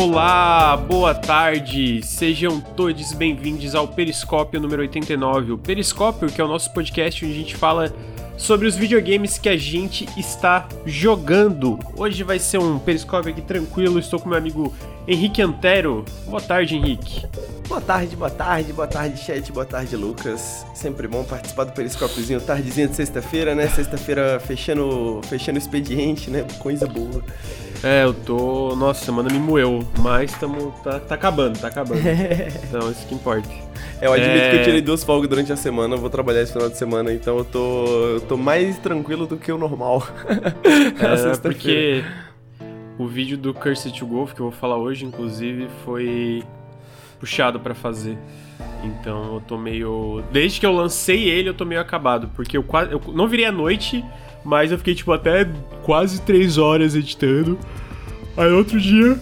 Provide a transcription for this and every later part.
Olá, boa tarde, sejam todos bem-vindos ao Periscópio número 89. O Periscópio, que é o nosso podcast onde a gente fala sobre os videogames que a gente está jogando. Hoje vai ser um Periscópio aqui tranquilo, estou com meu amigo Henrique Antero. Boa tarde, Henrique. Boa tarde, boa tarde, boa tarde, chat, boa tarde, Lucas. Sempre bom participar do Periscópiozinho, tardezinha de sexta-feira, né? Sexta-feira fechando, fechando o expediente, né? Coisa boa. É, eu tô. Nossa, semana me moeu, mas tamo, tá, tá acabando, tá acabando. então, isso que importa. É, eu admito é... que eu tirei duas folgas durante a semana, vou trabalhar esse final de semana, então eu tô, eu tô mais tranquilo do que o normal. é, porque o vídeo do Cursed to Golf, que eu vou falar hoje, inclusive, foi puxado para fazer. Então eu tô meio. Desde que eu lancei ele, eu tô meio acabado. Porque eu quase. Eu não virei à noite, mas eu fiquei, tipo, até quase três horas editando. Aí outro dia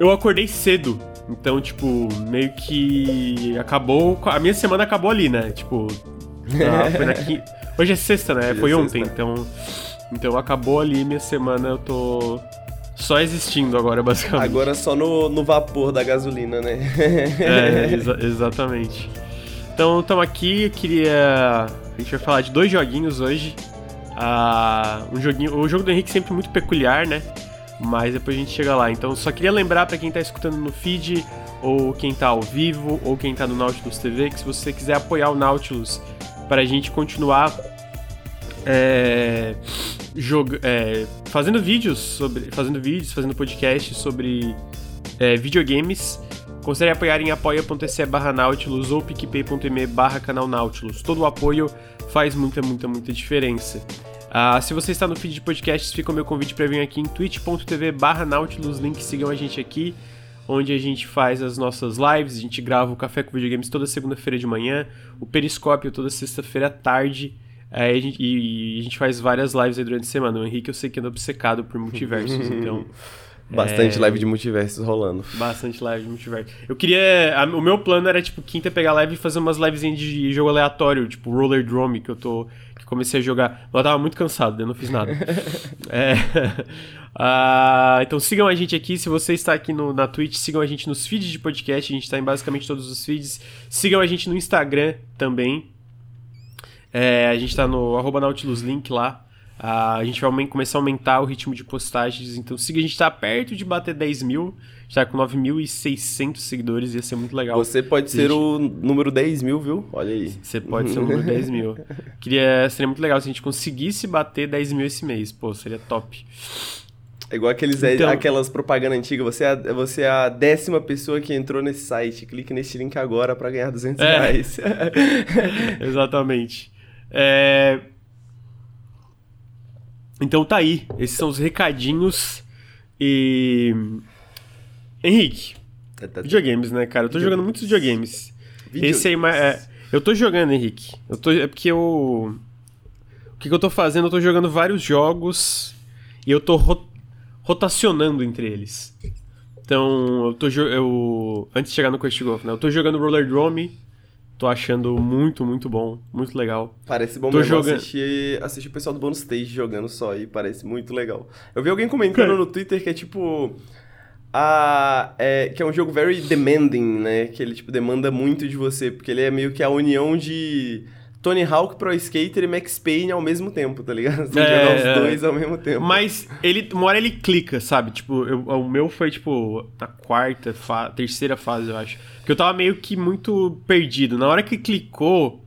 eu acordei cedo. Então, tipo, meio que acabou. A minha semana acabou ali, né? Tipo. Na, foi na quinta... Hoje é sexta, né? Hoje foi é ontem, sexta. então. Então acabou ali minha semana, eu tô só existindo agora, basicamente. Agora só no, no vapor da gasolina, né? é, exa exatamente. Então, estamos aqui, eu queria... A gente vai falar de dois joguinhos hoje. Ah, um joguinho... O jogo do Henrique é sempre muito peculiar, né? Mas depois a gente chega lá. Então, só queria lembrar para quem está escutando no feed, ou quem está ao vivo, ou quem está no Nautilus TV, que se você quiser apoiar o Nautilus para a gente continuar é, é, fazendo vídeos sobre. Fazendo vídeos, fazendo podcasts sobre é, videogames. Considere apoiar em apoia.se barra Nautilus ou picpay.me barra canal Nautilus. Todo o apoio faz muita, muita, muita diferença. Ah, se você está no feed de podcasts, fica o meu convite para vir aqui em twitch.tv barra Nautilus, link, sigam a gente aqui, onde a gente faz as nossas lives, a gente grava o Café com Videogames toda segunda-feira de manhã, o Periscópio toda sexta-feira à tarde, é, a gente, e, a gente faz várias lives aí durante a semana. O Henrique eu sei que anda obcecado por multiversos, então. Bastante é... live de multiversos rolando. Bastante live de multiversos. Eu queria. A, o meu plano era, tipo, quinta pegar live e fazer umas livezinhas de jogo aleatório, tipo Roller Drome, que eu tô. Comecei a jogar. Eu tava muito cansado, eu não fiz nada. é. Uh, então sigam a gente aqui. Se você está aqui no, na Twitch, sigam a gente nos feeds de podcast. A gente está em basicamente todos os feeds. Sigam a gente no Instagram também. É, a gente tá no arroba Nautilus Link lá. Uh, a gente vai começar a aumentar o ritmo de postagens. Então siga, a gente tá perto de bater 10 mil. A gente tá com 9.600 seguidores, ia ser muito legal. Você pode ser gente... o número 10 mil, viu? Olha aí. Você pode ser o número 10 mil. Queria, seria muito legal se a gente conseguisse bater 10 mil esse mês. Pô, seria top. É igual aqueles, então... aquelas propagandas antigas. Você é, a, você é a décima pessoa que entrou nesse site. Clique nesse link agora para ganhar 200 é. reais. Exatamente. É... Então tá aí. Esses são os recadinhos. E. Henrique. Tá, tá, tá. Videogames, né, cara? Eu tô jogando muitos videogames. videogames. Esse aí. É, eu tô jogando, Henrique. Eu tô, é porque eu. O que, que eu tô fazendo? Eu tô jogando vários jogos. E eu tô ro rotacionando entre eles. Então, eu tô. Eu, antes de chegar no Quest Golf, né? Eu tô jogando Roller Drome Tô achando muito, muito bom. Muito legal. Parece bom Tô mesmo jogando... assistir, assistir o pessoal do Bonus Stage jogando só e parece muito legal. Eu vi alguém comentando no Twitter que é tipo... A, é, que é um jogo very demanding, né? Que ele, tipo, demanda muito de você. Porque ele é meio que a união de Tony Hawk Pro Skater e Max Payne ao mesmo tempo, tá ligado? Você é, jogar os é. dois ao mesmo tempo. Mas ele, uma hora ele clica, sabe? Tipo, eu, o meu foi, tipo, na quarta, fa terceira fase, eu acho. Porque eu tava meio que muito perdido. Na hora que clicou.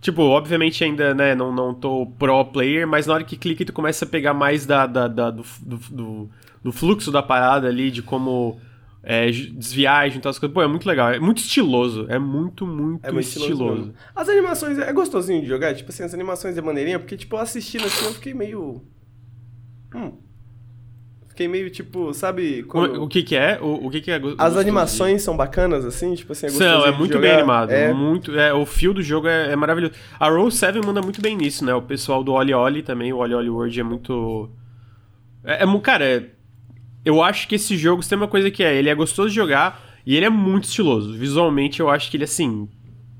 Tipo, obviamente ainda, né, não, não tô pro player, mas na hora que clica tu começa a pegar mais da, da, da do, do, do, fluxo da parada ali, de como é, desviar, juntar as coisas. Pô, é muito legal. É muito estiloso. É muito, muito, é muito estiloso. estiloso. As animações, é gostosinho de jogar. Tipo assim, as animações é maneirinha, porque, tipo, assistindo assim, eu fiquei meio... Hum... Fiquei meio, tipo, sabe... Quando... O, o que que é? O, o que que é As animações de... são bacanas, assim? Tipo assim, é São, é muito bem animado. É... Muito, é, o fio do jogo é, é, maravilhoso. A Roll 7 manda muito bem nisso, né? O pessoal do Oli Oli também, o Oli Oli World é muito... É, é cara, é eu acho que esse jogo tem uma coisa que é, ele é gostoso de jogar e ele é muito estiloso. Visualmente eu acho que ele assim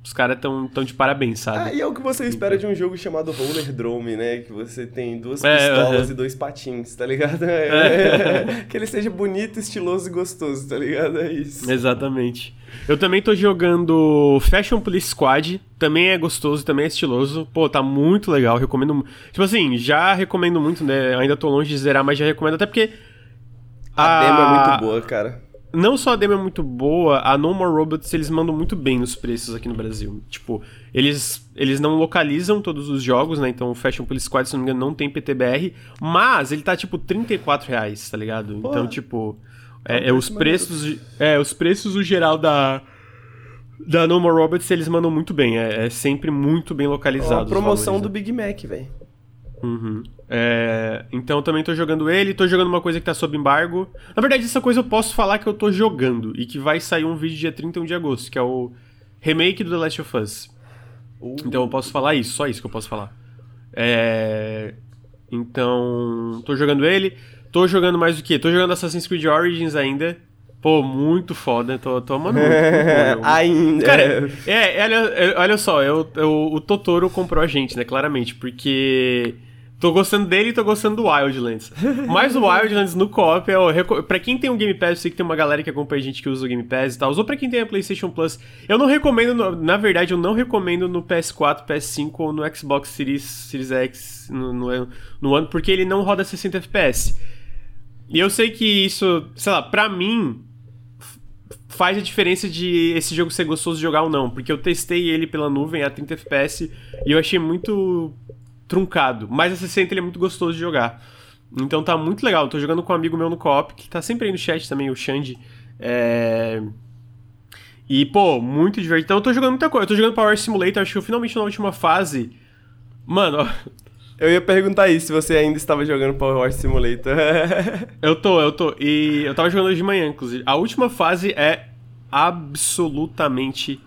os caras tão, tão de parabéns, sabe? Ah, e é o que você espera de um jogo chamado Roller Drome, né? Que você tem duas é, pistolas -huh. e dois patins, tá ligado? É. que ele seja bonito, estiloso e gostoso, tá ligado? É isso. Exatamente. Eu também tô jogando Fashion Police Squad, também é gostoso, também é estiloso. Pô, tá muito legal, recomendo. Tipo assim, já recomendo muito, né? Ainda tô longe de zerar, mas já recomendo, até porque. A, a demo é muito boa, cara não só a demo é muito boa, a No More Robots eles mandam muito bem nos preços aqui no Brasil. Tipo, eles, eles não localizam todos os jogos, né? Então o Fashion Police Squad, se não me engano, não tem PTBR, mas ele tá tipo 34 reais, tá ligado? Então, tipo, é, é os preços. É, os preços o geral da. Da No More Robots eles mandam muito bem, é, é sempre muito bem localizado. É a promoção valores, do né? Big Mac, velho. Uhum. É, então também tô jogando ele, tô jogando uma coisa que tá sob embargo. Na verdade, essa coisa eu posso falar que eu tô jogando e que vai sair um vídeo dia 31 de agosto, que é o remake do The Last of Us. Uh. Então eu posso falar isso, só isso que eu posso falar. É, então, tô jogando ele. Tô jogando mais o quê? Tô jogando Assassin's Creed Origins ainda. Pô, muito foda, tô, tô amando muito. Ainda. Cara, é, é, olha, olha só, eu, eu, o Totoro comprou a gente, né, claramente, porque Tô gostando dele e tô gostando do Wildlands. Mas o Wildlands no co-op, é pra quem tem um Game Pass, eu sei que tem uma galera que acompanha a gente que usa o Game Pass e tal, ou pra quem tem a PlayStation Plus, eu não recomendo, no, na verdade, eu não recomendo no PS4, PS5 ou no Xbox Series, Series X no, no, no ano, porque ele não roda 60 FPS. E eu sei que isso, sei lá, pra mim, faz a diferença de esse jogo ser gostoso de jogar ou não, porque eu testei ele pela nuvem a 30 FPS e eu achei muito truncado. Mas a 60 ele é muito gostoso de jogar. Então tá muito legal. Eu tô jogando com um amigo meu no co-op, que tá sempre aí no chat também, o Xande. É... E, pô, muito divertido. Então eu tô jogando muita coisa. Eu tô jogando Power Simulator, acho que eu finalmente na última fase. Mano, ó. Eu ia perguntar isso, se você ainda estava jogando Power Simulator. eu tô, eu tô. E eu tava jogando hoje de manhã, inclusive. A última fase é absolutamente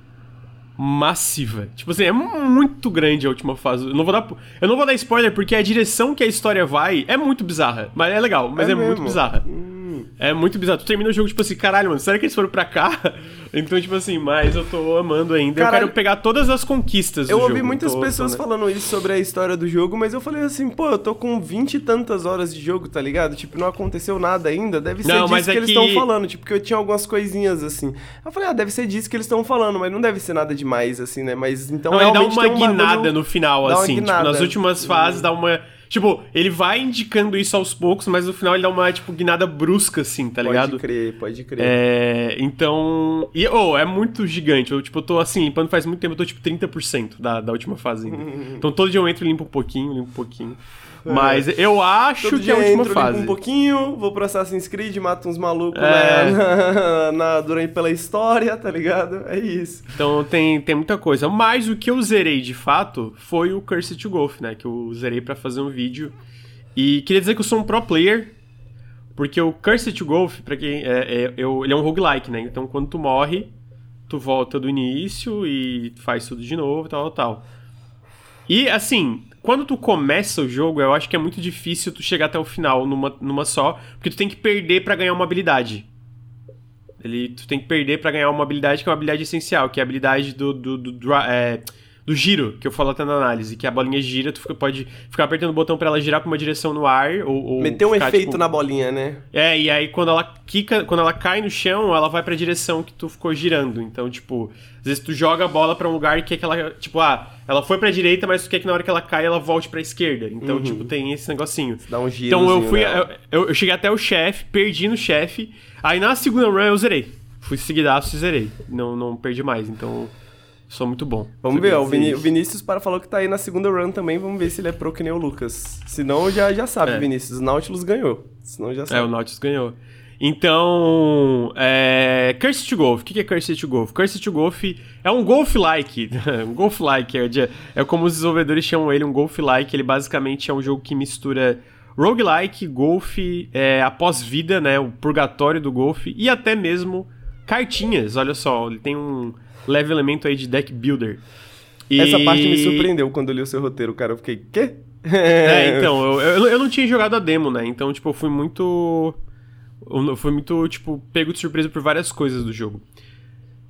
massiva. Tipo assim, é muito grande a última fase. Eu não vou dar, eu não vou dar spoiler porque a direção que a história vai é muito bizarra. Mas é legal, mas é, é muito bizarra. Hum. É muito bizarro. Tu termina o jogo, tipo assim, caralho, mano, será que eles foram pra cá? Então, tipo assim, mas eu tô amando ainda. Caralho, eu quero pegar todas as conquistas Eu ouvi jogo. muitas tô, pessoas tô, né? falando isso sobre a história do jogo, mas eu falei assim, pô, eu tô com vinte e tantas horas de jogo, tá ligado? Tipo, não aconteceu nada ainda. Deve ser não, disso que, é que eles estão falando. Tipo, que eu tinha algumas coisinhas assim. Eu falei, ah, deve ser disso que eles estão falando, mas não deve ser nada demais, assim, né? Mas então. Não, ele dá uma guinada no final, assim. Tipo, nas últimas fases dá uma Tipo, ele vai indicando isso aos poucos, mas no final ele dá uma, tipo, guinada brusca, assim, tá ligado? Pode crer, pode crer. É, então... E, oh, é muito gigante. Eu, tipo, eu tô, assim, limpando faz muito tempo, eu tô, tipo, 30% da, da última fase ainda. então todo dia eu entro e limpo um pouquinho, limpo um pouquinho. É. Mas eu acho Todo que é a última entro, fase. um pouquinho, vou pro Assassin's Creed, mato uns malucos é. na, na, durante pela história, tá ligado? É isso. Então tem, tem muita coisa. Mas o que eu zerei de fato foi o Cursed to Golf, né? Que eu zerei para fazer um vídeo. E queria dizer que eu sou um pro player. Porque o Cursed to Golf, pra quem. É, é, eu, ele é um roguelike, né? Então quando tu morre, tu volta do início e faz tudo de novo, tal, tal. E assim, quando tu começa o jogo, eu acho que é muito difícil tu chegar até o final numa, numa só, porque tu tem que perder para ganhar uma habilidade. Ele, tu tem que perder para ganhar uma habilidade que é uma habilidade essencial, que é a habilidade do, do, do, do é, do giro, que eu falo até na análise, que a bolinha gira, tu pode ficar apertando o botão para ela girar pra uma direção no ar, ou... ou Meter um efeito tipo... na bolinha, né? É, e aí quando ela quica, quando ela cai no chão, ela vai pra direção que tu ficou girando. Então, tipo, às vezes tu joga a bola para um lugar e quer que ela, tipo, ah, ela foi pra direita, mas tu quer que na hora que ela cai, ela volte pra esquerda. Então, uhum. tipo, tem esse negocinho. Dá um giro. Então eu fui, eu, eu, eu, cheguei até o chefe, perdi no chefe, aí na segunda run eu zerei. Fui seguidaço e zerei. Não, não perdi mais, então... Sou muito bom. Vamos ver, o, Viní o Vinícius para falou que tá aí na segunda run também. Vamos ver se ele é pro que nem o Lucas. Senão já, já sabe, é. Vinícius. O Nautilus ganhou. Senão já sabe. É, o Nautilus ganhou. Então, é... Cursed to Golf. O que é Cursed to Golf? Cursed to Golf é um golf-like. um golf-like. É, é como os desenvolvedores chamam ele, um golf-like. Ele basicamente é um jogo que mistura roguelike, golf, é, após vida, né? O purgatório do golfe e até mesmo cartinhas. Olha só, ele tem um leve elemento aí de deck builder. E... Essa parte me surpreendeu quando eu li o seu roteiro, cara. Eu fiquei, quê? é, então, eu, eu, eu, não tinha jogado a demo, né? Então, tipo, eu fui muito. Eu fui muito, tipo, pego de surpresa por várias coisas do jogo.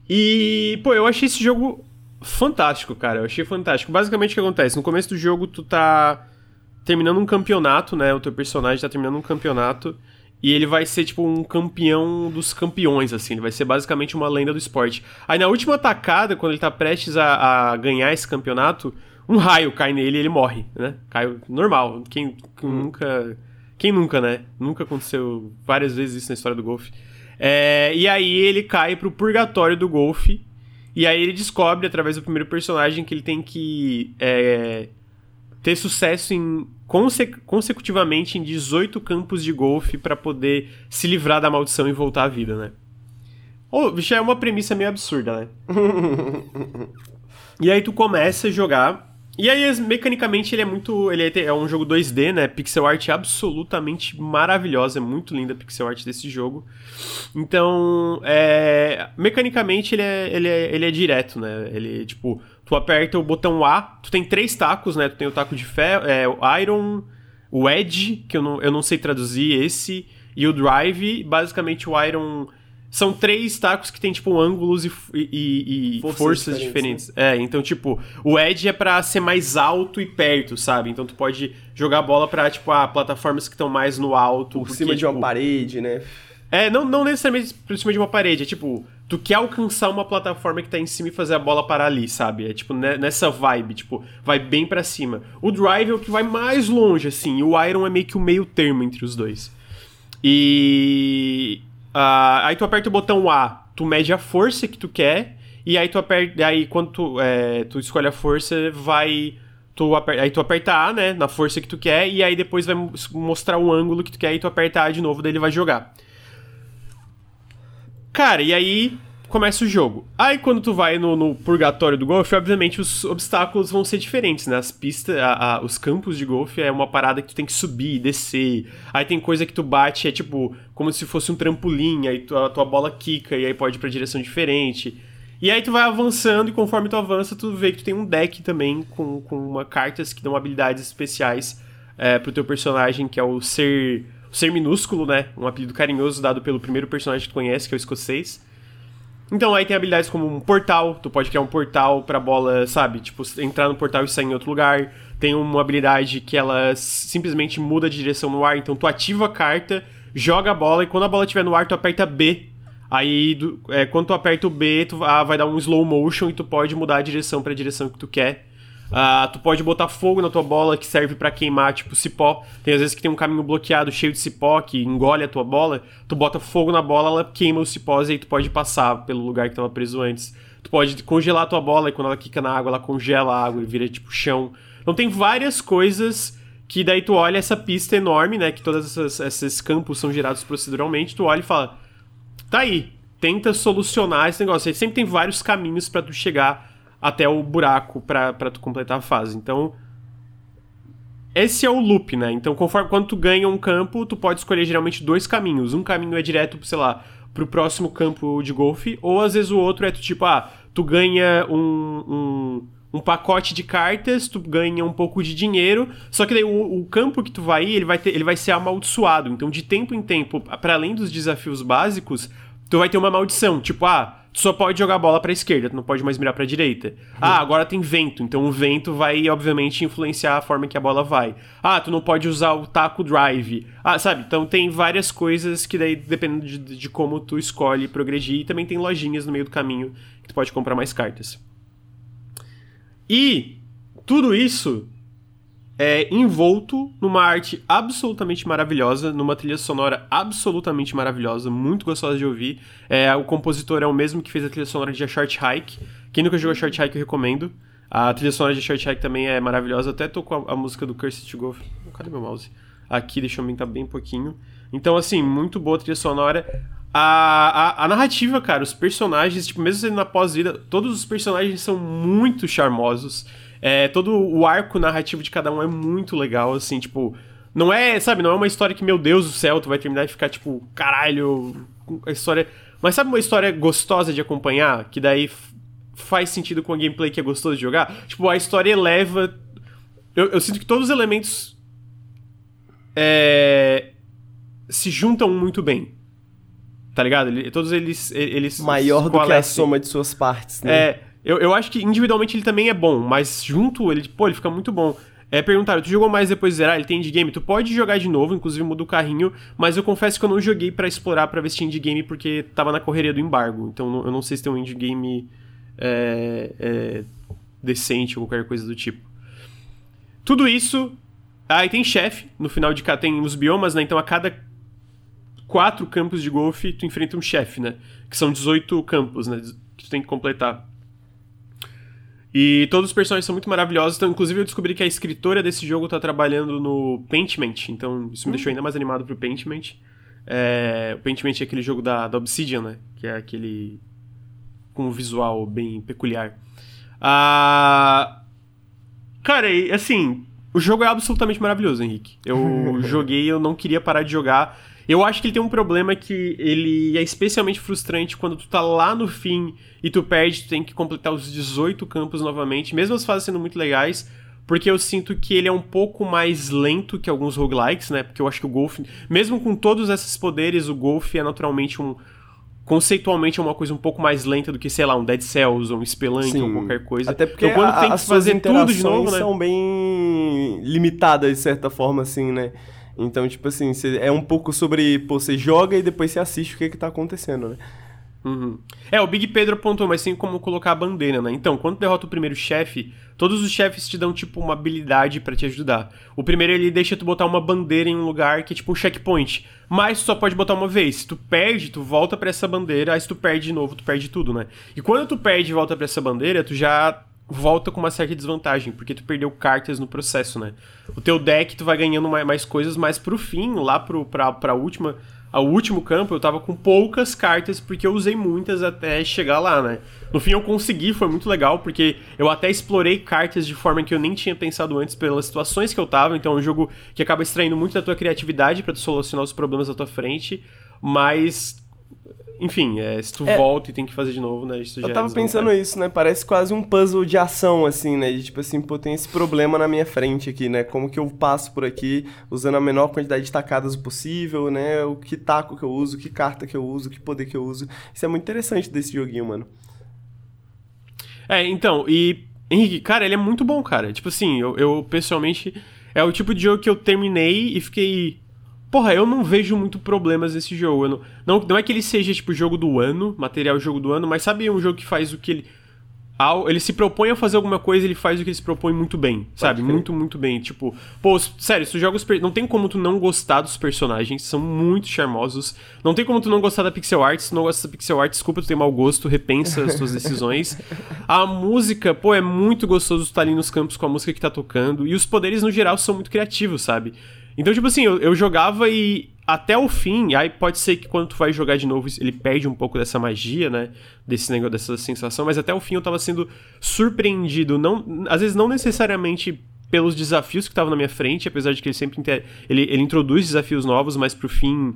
E, pô, eu achei esse jogo fantástico, cara. Eu achei fantástico. Basicamente o que acontece? No começo do jogo, tu tá terminando um campeonato, né? O teu personagem tá terminando um campeonato. E ele vai ser, tipo, um campeão dos campeões, assim. Ele vai ser basicamente uma lenda do esporte. Aí na última atacada, quando ele tá prestes a, a ganhar esse campeonato, um raio cai nele e ele morre, né? Cai normal. Quem, quem hum. nunca. Quem nunca, né? Nunca aconteceu várias vezes isso na história do golfe. É, e aí ele cai pro purgatório do golfe. E aí ele descobre, através do primeiro personagem, que ele tem que é, ter sucesso em conse consecutivamente em 18 campos de golfe para poder se livrar da maldição e voltar à vida, né? Oh, já é uma premissa meio absurda, né? e aí tu começa a jogar e aí, mecanicamente, ele é muito. Ele é, é um jogo 2D, né? Pixel art absolutamente maravilhosa. É muito linda a pixel art desse jogo. Então, é, mecanicamente, ele é, ele, é, ele é direto, né? Ele, tipo, tu aperta o botão A, tu tem três tacos, né? Tu tem o taco de ferro, é, o Iron, o Edge, que eu não, eu não sei traduzir esse, e o Drive. Basicamente, o Iron são três tacos que tem, tipo, ângulos e, e, e forças, forças, diferentes. diferentes. Né? É, então, tipo, o edge é pra ser mais alto e perto, sabe? Então tu pode jogar a bola pra, tipo, ah, plataformas que estão mais no alto. Por porque, cima de tipo, uma parede, né? É, não, não necessariamente por cima de uma parede, é tipo, tu quer alcançar uma plataforma que tá em cima e fazer a bola parar ali, sabe? É tipo nessa vibe, tipo, vai bem para cima. O drive é o que vai mais longe, assim, e o iron é meio que o meio termo entre os dois. E Uh, aí tu aperta o botão A, tu mede a força que tu quer, e aí tu aperta. Aí quando tu, é, tu escolhe a força, vai. Tu aperta, aí tu aperta A, né? Na força que tu quer, e aí depois vai mostrar o ângulo que tu quer, e tu aperta A de novo, daí ele vai jogar. Cara, e aí começa o jogo. Aí quando tu vai no, no purgatório do golfe, obviamente os obstáculos vão ser diferentes, né? As pistas, a, a, os campos de golfe é uma parada que tu tem que subir, descer. Aí tem coisa que tu bate, é tipo, como se fosse um trampolim, aí tu, a tua bola quica e aí pode ir pra direção diferente. E aí tu vai avançando e conforme tu avança, tu vê que tu tem um deck também com, com uma, cartas que dão habilidades especiais é, pro teu personagem, que é o ser, o ser minúsculo, né? Um apelido carinhoso dado pelo primeiro personagem que tu conhece, que é o escocês. Então aí tem habilidades como um portal, tu pode criar um portal pra bola, sabe? Tipo, entrar no portal e sair em outro lugar. Tem uma habilidade que ela simplesmente muda de direção no ar, então tu ativa a carta, joga a bola e quando a bola estiver no ar, tu aperta B. Aí, é, quando tu aperta o B, tu ah, vai dar um slow motion e tu pode mudar a direção para a direção que tu quer. Uh, tu pode botar fogo na tua bola que serve para queimar, tipo cipó. Tem às vezes que tem um caminho bloqueado cheio de cipó que engole a tua bola. Tu bota fogo na bola, ela queima os cipós e aí tu pode passar pelo lugar que tava preso antes. Tu pode congelar a tua bola e quando ela quica na água, ela congela a água e vira tipo chão. Então tem várias coisas que daí tu olha essa pista enorme, né? Que todos esses campos são gerados proceduralmente. Tu olha e fala: tá aí, tenta solucionar esse negócio. Aí sempre tem vários caminhos para tu chegar até o buraco para tu completar a fase. Então, esse é o loop, né? Então, conforme quando tu ganha um campo, tu pode escolher geralmente dois caminhos. Um caminho é direto, sei lá, pro próximo campo de golfe, ou às vezes o outro é tu, tipo, ah, tu ganha um, um, um, pacote de cartas, tu ganha um pouco de dinheiro, só que daí o, o campo que tu vai ir, ele vai, ter, ele vai ser amaldiçoado. Então, de tempo em tempo, para além dos desafios básicos, tu vai ter uma maldição, tipo, ah, tu só pode jogar a bola pra esquerda, tu não pode mais mirar pra direita. Uhum. Ah, agora tem vento, então o vento vai, obviamente, influenciar a forma que a bola vai. Ah, tu não pode usar o taco drive. Ah, sabe? Então tem várias coisas que daí, dependendo de, de como tu escolhe progredir, e também tem lojinhas no meio do caminho que tu pode comprar mais cartas. E tudo isso é envolto numa arte absolutamente maravilhosa, numa trilha sonora absolutamente maravilhosa, muito gostosa de ouvir. É, o compositor é o mesmo que fez a trilha sonora de A Short Hike. Quem nunca jogou Short Hike, eu recomendo. A trilha sonora de Short Hike também é maravilhosa. Até tô com a, a música do Curse to Go. Cadê meu mouse? Aqui, deixa eu aumentar bem pouquinho. Então, assim, muito boa a trilha sonora. A, a, a, narrativa, cara, os personagens, tipo, mesmo sendo na pós-vida, todos os personagens são muito charmosos. É, todo o arco narrativo de cada um é muito legal, assim, tipo. Não é, sabe, não é uma história que, meu Deus do céu, tu vai terminar e ficar, tipo, caralho, a história. Mas sabe uma história gostosa de acompanhar? Que daí faz sentido com a gameplay que é gostoso de jogar? Tipo, a história eleva. Eu, eu sinto que todos os elementos. É, se juntam muito bem. Tá ligado? Todos eles. eles Maior do que a soma de suas partes, né? É Eu, eu acho que individualmente ele também é bom, mas junto ele, pô, ele fica muito bom. É, perguntaram, tu jogou mais depois de zerar? Ele tem endgame? Tu pode jogar de novo, inclusive muda o carrinho, mas eu confesso que eu não joguei para explorar pra ver se tinha endgame porque tava na correria do embargo. Então eu não sei se tem um endgame é, é, decente ou qualquer coisa do tipo. Tudo isso. Aí tem chefe, no final de cada. Tem os biomas, né? Então a cada quatro campos de golfe tu enfrenta um chefe, né? Que são 18 campos, né? Que tu tem que completar. E todos os personagens são muito maravilhosos. Então, inclusive, eu descobri que a escritora desse jogo tá trabalhando no Paintment. Então, isso me hum. deixou ainda mais animado pro Paintment. É, o Paintment é aquele jogo da, da Obsidian, né? Que é aquele. com um visual bem peculiar. Ah. Cara, assim. O jogo é absolutamente maravilhoso, Henrique. Eu joguei, eu não queria parar de jogar. Eu acho que ele tem um problema que ele é especialmente frustrante quando tu tá lá no fim e tu perde, tu tem que completar os 18 campos novamente, mesmo as fases sendo muito legais, porque eu sinto que ele é um pouco mais lento que alguns roguelikes, né? Porque eu acho que o Golf, mesmo com todos esses poderes, o Golf é naturalmente um conceitualmente é uma coisa um pouco mais lenta do que, sei lá, um Dead Cells ou um Spelunk Sim. ou qualquer coisa. Até porque então, quando a, tem que fazer tudo de novo, né? são bem limitadas de certa forma assim, né? Então, tipo assim, é um pouco sobre, pô, você joga e depois você assiste o que, que tá acontecendo, né? Uhum. É, o Big Pedro apontou, mas tem como colocar a bandeira, né? Então, quando derrota o primeiro chefe, todos os chefes te dão, tipo, uma habilidade para te ajudar. O primeiro, ele deixa tu botar uma bandeira em um lugar que é tipo um checkpoint. Mas tu só pode botar uma vez. Se tu perde, tu volta para essa bandeira, aí se tu perde de novo, tu perde tudo, né? E quando tu perde e volta para essa bandeira, tu já volta com uma certa desvantagem, porque tu perdeu cartas no processo, né? O teu deck, tu vai ganhando mais, mais coisas, mas pro fim, lá pro, pra, pra última, ao último campo, eu tava com poucas cartas, porque eu usei muitas até chegar lá, né? No fim eu consegui, foi muito legal, porque eu até explorei cartas de forma que eu nem tinha pensado antes pelas situações que eu tava, então é um jogo que acaba extraindo muito da tua criatividade para tu solucionar os problemas à tua frente, mas enfim, é, se tu é, volta e tem que fazer de novo, né? Isso eu é tava é pensando isso, né? Parece quase um puzzle de ação, assim, né? De tipo assim, pô, tem esse problema na minha frente aqui, né? Como que eu passo por aqui usando a menor quantidade de tacadas possível, né? O que taco que eu uso, que carta que eu uso, que poder que eu uso. Isso é muito interessante desse joguinho, mano. É, então, e. Henrique, cara, ele é muito bom, cara. Tipo assim, eu, eu pessoalmente. É o tipo de jogo que eu terminei e fiquei Porra, eu não vejo muito problemas nesse jogo. Não, não, não, é que ele seja, tipo, jogo do ano, material jogo do ano, mas sabe um jogo que faz o que ele. Ao, ele se propõe a fazer alguma coisa, ele faz o que ele se propõe muito bem, sabe? Muito, muito bem. Tipo, pô, sério, se tu joga os Não tem como tu não gostar dos personagens, são muito charmosos. Não tem como tu não gostar da pixel art. Se não gosta da pixel art, desculpa, tu tem mau gosto, repensa as tuas decisões. A música, pô, é muito gostoso estar ali nos campos com a música que tá tocando. E os poderes, no geral, são muito criativos, sabe? Então, tipo assim, eu, eu jogava e até o fim, aí pode ser que quando tu vai jogar de novo, ele perde um pouco dessa magia, né? Desse negócio, dessa sensação, mas até o fim eu tava sendo surpreendido, não, às vezes não necessariamente pelos desafios que estavam na minha frente, apesar de que ele sempre ele, ele introduz desafios novos, mas pro fim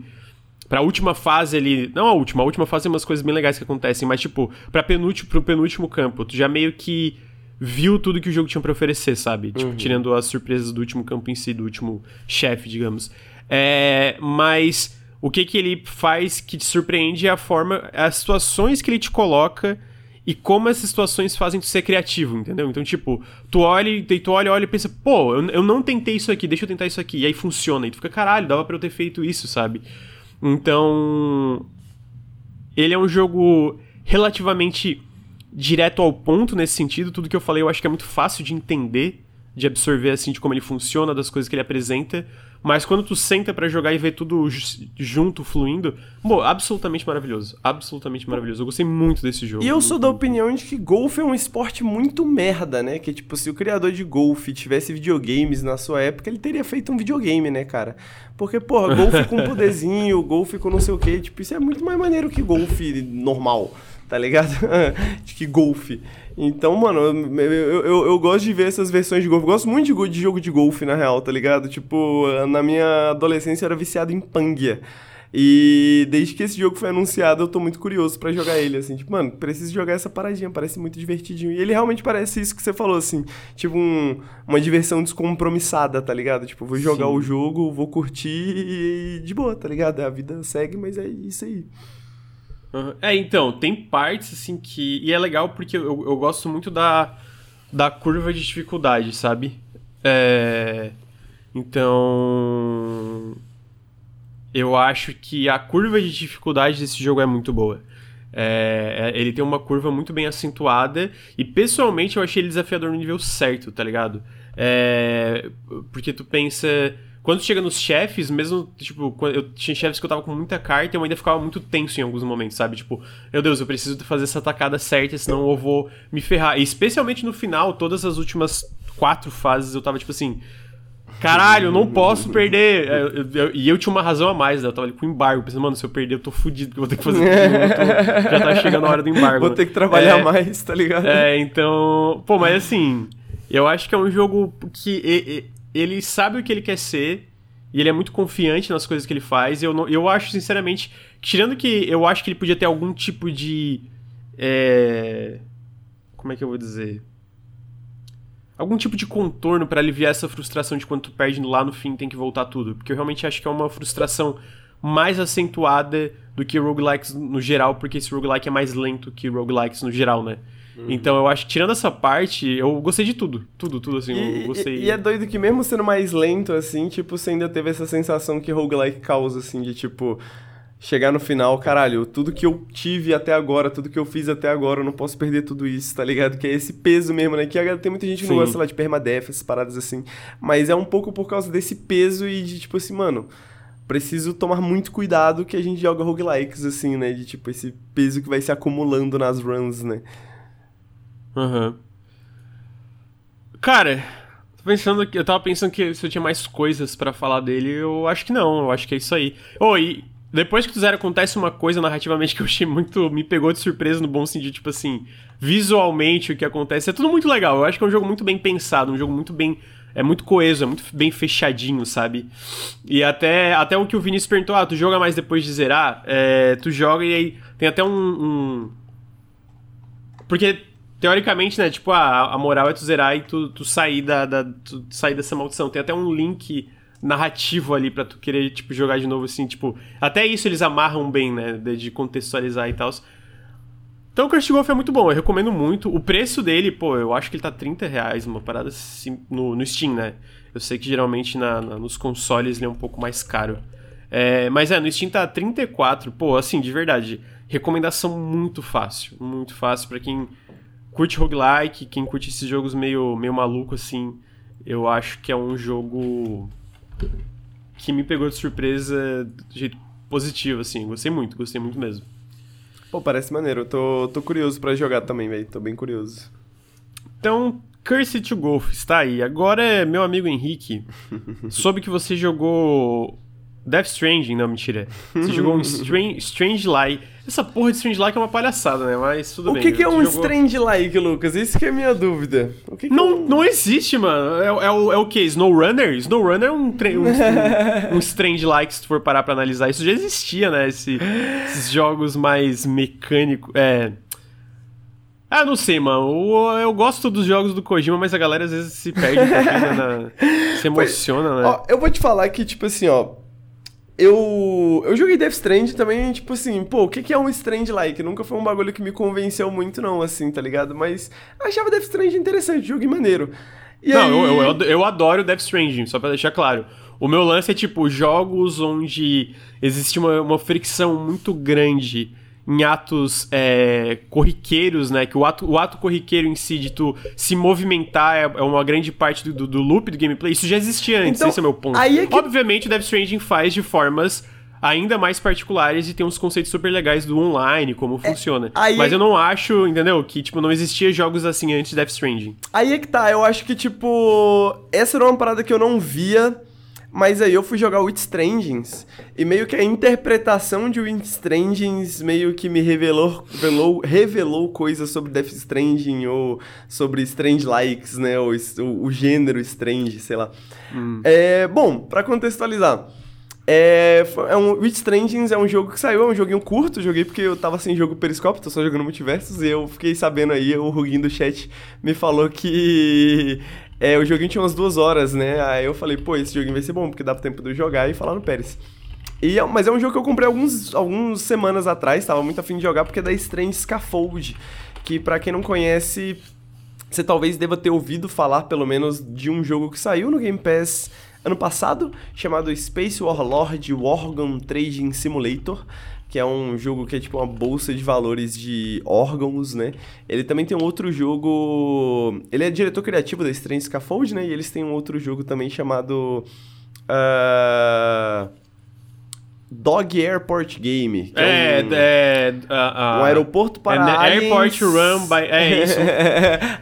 Pra última fase ali. Não a última, a última fase é umas coisas bem legais que acontecem, mas tipo, pra penúltimo, pro penúltimo campo, tu já meio que viu tudo que o jogo tinha para oferecer, sabe? Tipo, uhum. tirando as surpresas do último campo em si, do último chefe, digamos. É, mas o que que ele faz que te surpreende é a forma, as situações que ele te coloca e como essas situações fazem tu ser criativo, entendeu? Então, tipo, tu olha, tu olha, olha e pensa, pô, eu, eu não tentei isso aqui, deixa eu tentar isso aqui. E aí funciona. E tu fica, caralho, dava pra eu ter feito isso, sabe? Então. Ele é um jogo relativamente direto ao ponto nesse sentido. Tudo que eu falei eu acho que é muito fácil de entender, de absorver assim de como ele funciona, das coisas que ele apresenta. Mas quando tu senta para jogar e vê tudo junto, fluindo, bom, absolutamente maravilhoso. Absolutamente maravilhoso. Eu gostei muito desse jogo. E eu sou da opinião de que golfe é um esporte muito merda, né? Que, tipo, se o criador de golfe tivesse videogames na sua época, ele teria feito um videogame, né, cara? Porque, porra, golfe com poderzinho, golfe com não sei o quê, tipo, isso é muito mais maneiro que golfe normal tá ligado? de que golfe. Então, mano, eu, eu, eu, eu, gosto de ver essas versões de golfe. Gosto muito de, de, jogo de golfe, na real, tá ligado? Tipo, na minha adolescência eu era viciado em Pangia. E desde que esse jogo foi anunciado, eu tô muito curioso para jogar ele, assim. Tipo, mano, preciso jogar essa paradinha, parece muito divertidinho. E ele realmente parece isso que você falou, assim. Tipo, um, uma diversão descompromissada, tá ligado? Tipo, vou jogar Sim. o jogo, vou curtir e de boa, tá ligado? A vida segue, mas é isso aí. Uhum. É, então, tem partes assim que. E é legal porque eu, eu gosto muito da, da curva de dificuldade, sabe? É. Então. Eu acho que a curva de dificuldade desse jogo é muito boa. É, é ele tem uma curva muito bem acentuada e pessoalmente eu achei ele desafiador no nível certo, tá ligado? É, porque tu pensa quando chega nos chefes, mesmo, tipo, eu tinha chefes que eu tava com muita carta e eu ainda ficava muito tenso em alguns momentos, sabe? Tipo, meu Deus, eu preciso fazer essa atacada certa, senão eu vou me ferrar. E especialmente no final, todas as últimas quatro fases eu tava tipo assim. Caralho, eu não posso perder. É, eu, eu, e eu tinha uma razão a mais, né? Eu tava ali com embargo, pensando, mano, se eu perder, eu tô fudido, porque eu vou ter que fazer tudo. já tá chegando a hora do embargo. Vou ter que trabalhar é, mais, tá ligado? É, então. Pô, mas assim. Eu acho que é um jogo que ele sabe o que ele quer ser e ele é muito confiante nas coisas que ele faz. Eu, não, eu acho, sinceramente, tirando que eu acho que ele podia ter algum tipo de. É, como é que eu vou dizer? Algum tipo de contorno para aliviar essa frustração de quando tu perde lá no fim tem que voltar tudo. Porque eu realmente acho que é uma frustração mais acentuada do que roguelikes no geral, porque esse roguelike é mais lento que roguelikes no geral, né? Uhum. Então eu acho que tirando essa parte, eu gostei de tudo. Tudo, tudo, assim, e, eu gostei. E, e, é doido que mesmo sendo mais lento, assim, tipo, você ainda teve essa sensação que roguelike causa, assim, de tipo. Chegar no final, caralho, tudo que eu tive até agora, tudo que eu fiz até agora, eu não posso perder tudo isso, tá ligado? Que é esse peso mesmo, né? Que tem muita gente que Sim. não gosta lá de permadeath, essas paradas assim. Mas é um pouco por causa desse peso e de, tipo assim, mano, preciso tomar muito cuidado que a gente joga roguelikes, assim, né? De tipo, esse peso que vai se acumulando nas runs, né? Aham. Uhum. Cara, pensando que eu tava pensando que se eu tinha mais coisas para falar dele, eu acho que não, eu acho que é isso aí. Oh, e depois que tu zero acontece uma coisa narrativamente que eu achei muito me pegou de surpresa no bom sentido, tipo assim, visualmente o que acontece, é tudo muito legal. Eu acho que é um jogo muito bem pensado, um jogo muito bem é muito coeso, é muito bem fechadinho, sabe? E até, até o que o Vinícius perguntou, ah, tu joga mais depois de zerar? É, tu joga e aí tem até um, um... Porque teoricamente, né, tipo, a, a moral é tu zerar e tu, tu sair da, da tu sair dessa maldição. Tem até um link narrativo ali para tu querer, tipo, jogar de novo, assim, tipo... Até isso eles amarram bem, né, de contextualizar e tal. Então o Crash Golf é muito bom, eu recomendo muito. O preço dele, pô, eu acho que ele tá 30 reais, uma parada assim, no, no Steam, né? Eu sei que geralmente na, na, nos consoles ele é um pouco mais caro. É, mas é, no Steam tá 34, pô, assim, de verdade. Recomendação muito fácil, muito fácil para quem curte roguelike, quem curte esses jogos meio, meio maluco, assim, eu acho que é um jogo que me pegou de surpresa de jeito positivo, assim. Gostei muito, gostei muito mesmo. Pô, parece maneiro. Eu tô, tô curioso para jogar também, velho. Tô bem curioso. Então, Curse to Golf está aí. Agora, meu amigo Henrique, soube que você jogou Death Stranding, não, mentira. Você jogou um Strange, Strange Lie. Essa porra de Strange Like é uma palhaçada, né? Mas tudo o bem. O que, que é um jogou... Strange Like, Lucas? Isso que é a minha dúvida. O que que não, é um... não existe, mano. É, é, o, é o que? SnowRunner? SnowRunner é um, um, um, um Strange Like, se tu for parar pra analisar. Isso já existia, né? Esse, esses jogos mais mecânicos. É. Ah, não sei, mano. Eu, eu, gosto dos jogos do Kojima, mas a galera às vezes se perde um pouquinho, né? Se emociona, né? Ó, eu vou te falar que, tipo assim, ó eu, eu joguei Death Strand também, tipo assim, pô, o que, que é um Strand like? Nunca foi um bagulho que me convenceu muito, não, assim, tá ligado? Mas achava Death Strand interessante, jogo maneiro. E não, aí... eu, eu, eu adoro Death Stranding, só pra deixar claro. O meu lance é, tipo, jogos onde existe uma, uma fricção muito grande em atos é, corriqueiros, né? Que o ato, o ato corriqueiro em si de tu se movimentar é, é uma grande parte do, do, loop do gameplay. Isso já existia antes, então, esse é o meu ponto. É que... Obviamente, o Death Stranding faz de formas ainda mais particulares e tem uns conceitos super legais do online, como é, funciona. Mas é... eu não acho, entendeu? Que, tipo, não existia jogos assim antes de Death Stranding. Aí é que tá, eu acho que, tipo, essa era uma parada que eu não via mas aí eu fui jogar Witch Strangings e meio que a interpretação de Witch Strangings meio que me revelou, revelou, revelou coisas sobre Death Stranding ou sobre Strange Likes, né? Ou o, o gênero Strange, sei lá. Hum. É, bom, para contextualizar. É, é um, Witch Strangings é um jogo que saiu, é um joguinho curto, joguei porque eu tava sem jogo Periscope, tô só jogando Multiversos, e eu fiquei sabendo aí, o Ruguinho do chat me falou que é, o joguinho tinha umas duas horas, né? Aí eu falei, pô, esse joguinho vai ser bom, porque dá tempo de eu jogar e falar no Pérez. E, é- mas é um jogo que eu comprei alguns, algumas semanas atrás, tava muito afim de jogar, porque é da Strange Scaffold, que pra quem não conhece, você talvez deva ter ouvido falar, pelo menos, de um jogo que saiu no Game Pass ano passado, chamado Space Warlord Organ Trading Simulator, que é um jogo que é tipo uma bolsa de valores de órgãos, né? Ele também tem um outro jogo... Ele é diretor criativo da Strange Scaffold, né? E eles têm um outro jogo também chamado... ah, Dog Airport Game. que É, um, é. ah, ah, um aeroporto para é, né, aliens. Airport Run by. É isso.